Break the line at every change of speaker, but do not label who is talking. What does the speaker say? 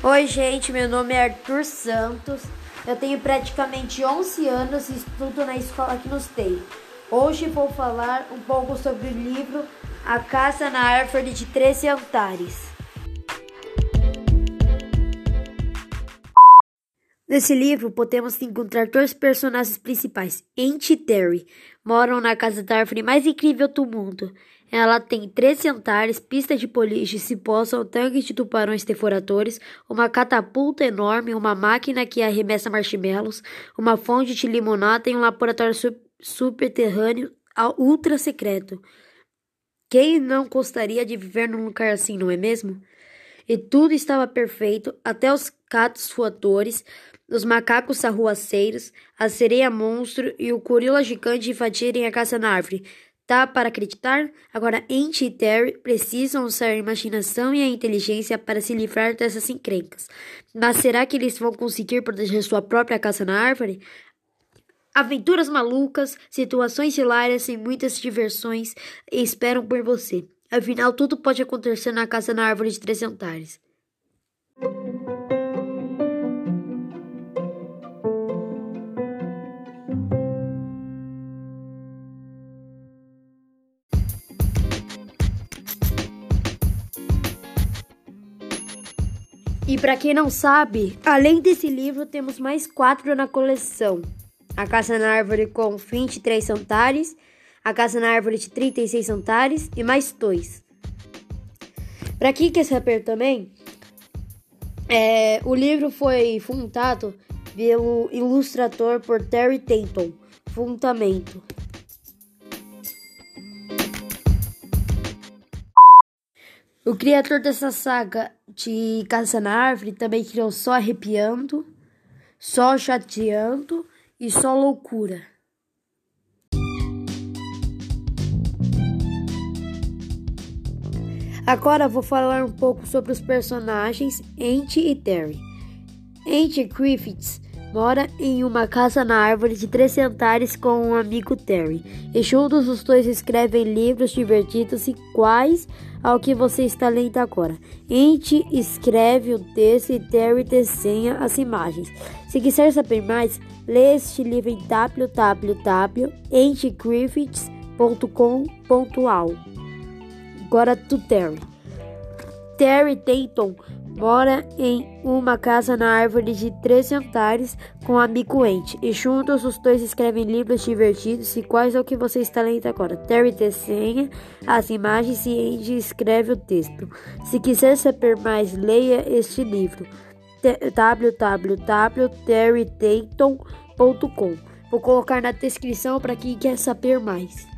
Oi, gente, meu nome é Arthur Santos. Eu tenho praticamente 11 anos e estudo na escola que nos tem. Hoje vou falar um pouco sobre o livro A Casa na Árvore de 13 Antares. Nesse livro, podemos encontrar dois personagens principais, Auntie e Terry. Moram na casa da árvore mais incrível do mundo. Ela tem 13 andares, pistas de boliche, cipós, tanques de tubarões devoradores, uma catapulta enorme, uma máquina que arremessa marshmallows, uma fonte de limonada e um laboratório subterrâneo ultra secreto. Quem não gostaria de viver num lugar assim, não é mesmo? E tudo estava perfeito, até os gatos voadores, os macacos arruaceiros, a sereia monstro e o gorila gigante invadirem a casa na árvore. Tá para acreditar? Agora Andy e Terry precisam usar a imaginação e a inteligência para se livrar dessas encrencas. Mas será que eles vão conseguir proteger sua própria casa na árvore? Aventuras malucas, situações hilárias e muitas diversões esperam por você. Afinal, tudo pode acontecer na casa na árvore de três andares. E para quem não sabe, além desse livro, temos mais quatro na coleção: A Casa na Árvore com 23 antares, A Casa na Árvore de 36 antares e mais dois. Para quem quer saber também, é, o livro foi fundado pelo ilustrador por Terry Tatum. Fundamento. O criador dessa saga de Casa na Árvore também criou Só Arrepiando, Só Chateando e Só Loucura. Agora vou falar um pouco sobre os personagens Ant e Terry. Ant Griffiths mora em uma casa na árvore de três andares com um amigo Terry, e juntos os dois escrevem livros divertidos iguais ao que você está lendo agora. Ente escreve o texto e Terry desenha as imagens. Se quiser saber mais, lê este livro em www.entegriffiths.com.au. Agora do Terry. Terry Dayton mora em uma casa na árvore de três andares com amigo Ente, e juntos os dois escrevem livros divertidos iguais ao que você está lendo agora. Terry desenha as imagens e Andy escreve o texto. Se quiser saber mais, leia este livro www.terrytayton.com. Vou colocar na descrição para quem quer saber mais.